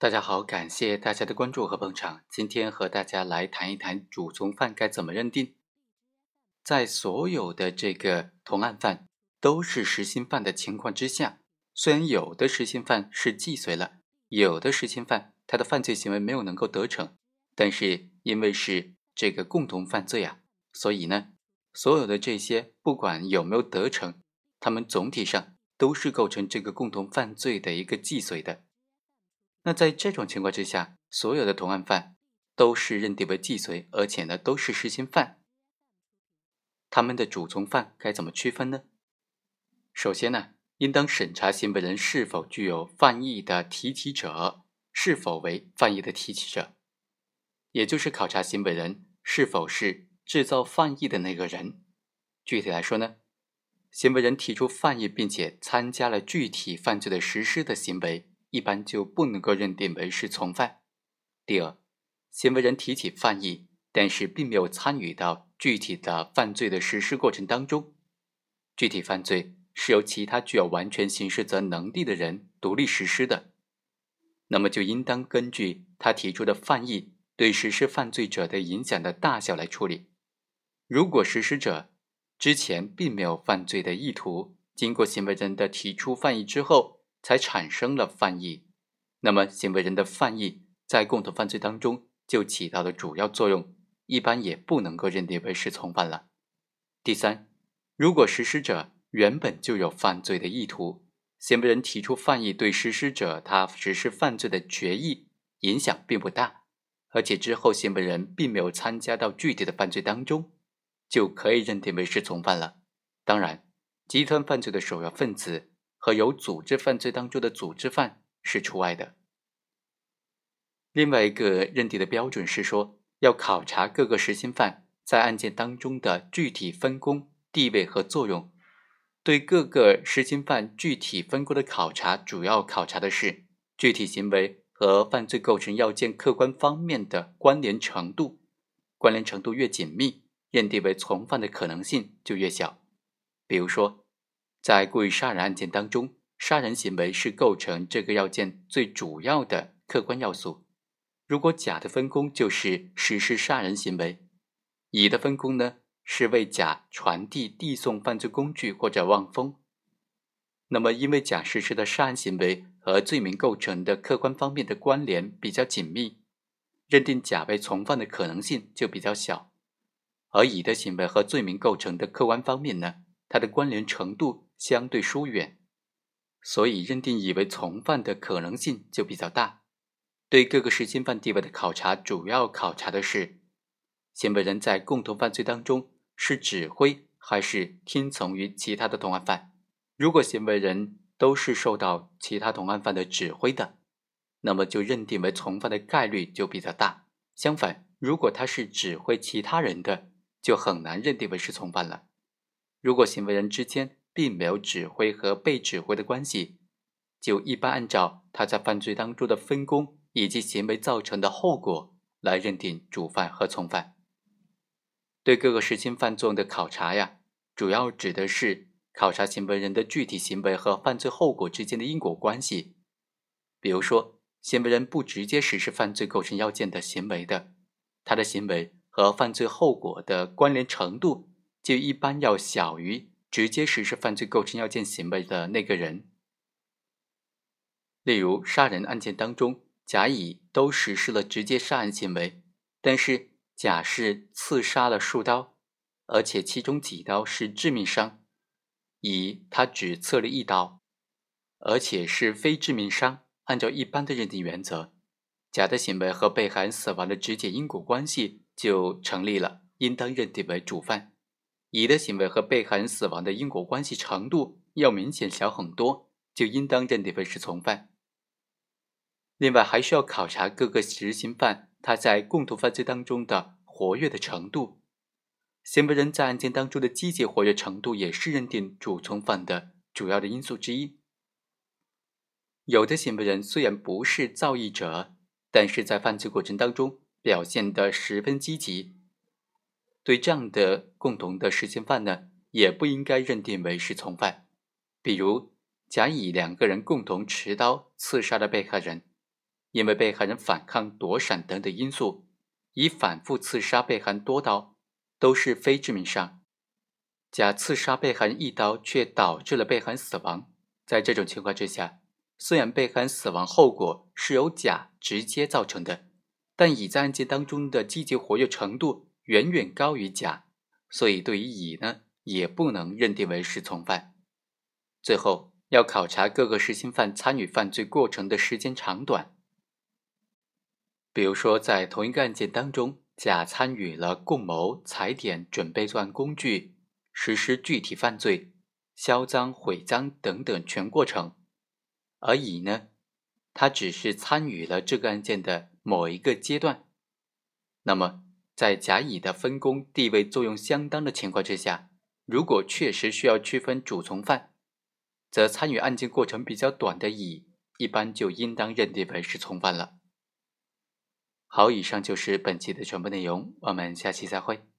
大家好，感谢大家的关注和捧场。今天和大家来谈一谈主从犯该怎么认定。在所有的这个同案犯都是实行犯的情况之下，虽然有的实行犯是既遂了，有的实行犯他的犯罪行为没有能够得逞，但是因为是这个共同犯罪啊，所以呢，所有的这些不管有没有得逞，他们总体上都是构成这个共同犯罪的一个既遂的。那在这种情况之下，所有的同案犯都是认定为既遂，而且呢都是实行犯。他们的主从犯该怎么区分呢？首先呢，应当审查行为人是否具有犯意的提起者，是否为犯意的提起者，也就是考察行为人是否是制造犯意的那个人。具体来说呢，行为人提出犯意，并且参加了具体犯罪的实施的行为。一般就不能够认定为是从犯。第二，行为人提起犯意，但是并没有参与到具体的犯罪的实施过程当中，具体犯罪是由其他具有完全刑事责能力的人独立实施的，那么就应当根据他提出的犯意对实施犯罪者的影响的大小来处理。如果实施者之前并没有犯罪的意图，经过行为人的提出犯意之后，才产生了犯意，那么行为人的犯意在共同犯罪当中就起到了主要作用，一般也不能够认定为是从犯了。第三，如果实施者原本就有犯罪的意图，行为人提出犯意对实施者他实施犯罪的决议影响并不大，而且之后行为人并没有参加到具体的犯罪当中，就可以认定为是从犯了。当然，集团犯罪的首要分子。和有组织犯罪当中的组织犯是除外的。另外一个认定的标准是说，要考察各个实行犯在案件当中的具体分工、地位和作用。对各个实行犯具体分工的考察，主要考察的是具体行为和犯罪构成要件客观方面的关联程度。关联程度越紧密，认定为从犯的可能性就越小。比如说。在故意杀人案件当中，杀人行为是构成这个要件最主要的客观要素。如果甲的分工就是实施杀人行为，乙的分工呢是为甲传递、递送犯罪工具或者望风，那么因为甲实施的杀人行为和罪名构成的客观方面的关联比较紧密，认定甲为从犯的可能性就比较小。而乙的行为和罪名构成的客观方面呢，它的关联程度。相对疏远，所以认定以为从犯的可能性就比较大。对各个实行犯地位的考察，主要考察的是行为人在共同犯罪当中是指挥还是听从于其他的同案犯。如果行为人都是受到其他同案犯的指挥的，那么就认定为从犯的概率就比较大。相反，如果他是指挥其他人的，就很难认定为是从犯了。如果行为人之间，并没有指挥和被指挥的关系，就一般按照他在犯罪当中的分工以及行为造成的后果来认定主犯和从犯。对各个实行犯作用的考察呀，主要指的是考察行为人的具体行为和犯罪后果之间的因果关系。比如说，行为人不直接实施犯罪构成要件的行为的，他的行为和犯罪后果的关联程度就一般要小于。直接实施犯罪构成要件行为的那个人，例如杀人案件当中，甲、乙都实施了直接杀人行为，但是甲是刺杀了数刀，而且其中几刀是致命伤，乙他只刺了一刀，而且是非致命伤。按照一般的认定原则，甲的行为和被害人死亡的直接因果关系就成立了，应当认定为主犯。乙的行为和被害人死亡的因果关系程度要明显小很多，就应当认定为是从犯。另外，还需要考察各个实行犯他在共同犯罪当中的活跃的程度。行为人在案件当中的积极活跃程度也是认定主从犯的主要的因素之一。有的行为人虽然不是造诣者，但是在犯罪过程当中表现得十分积极。对这样的共同的实行犯呢，也不应该认定为是从犯。比如甲乙两个人共同持刀刺杀了被害人，因为被害人反抗、躲闪等等因素，乙反复刺杀被害人多刀，都是非致命伤。甲刺杀被害人一刀，却导致了被害人死亡。在这种情况之下，虽然被害人死亡后果是由甲直接造成的，但乙在案件当中的积极活跃程度远远高于甲，所以对于乙呢，也不能认定为是从犯。最后要考察各个实行犯参与犯罪过程的时间长短。比如说，在同一个案件当中，甲参与了共谋、踩点、准备作案工具、实施具体犯罪、销赃、毁赃等等全过程，而乙呢，他只是参与了这个案件的某一个阶段。那么，在甲乙的分工地位作用相当的情况之下，如果确实需要区分主从犯，则参与案件过程比较短的乙，一般就应当认定为是从犯了。好，以上就是本期的全部内容，我们下期再会。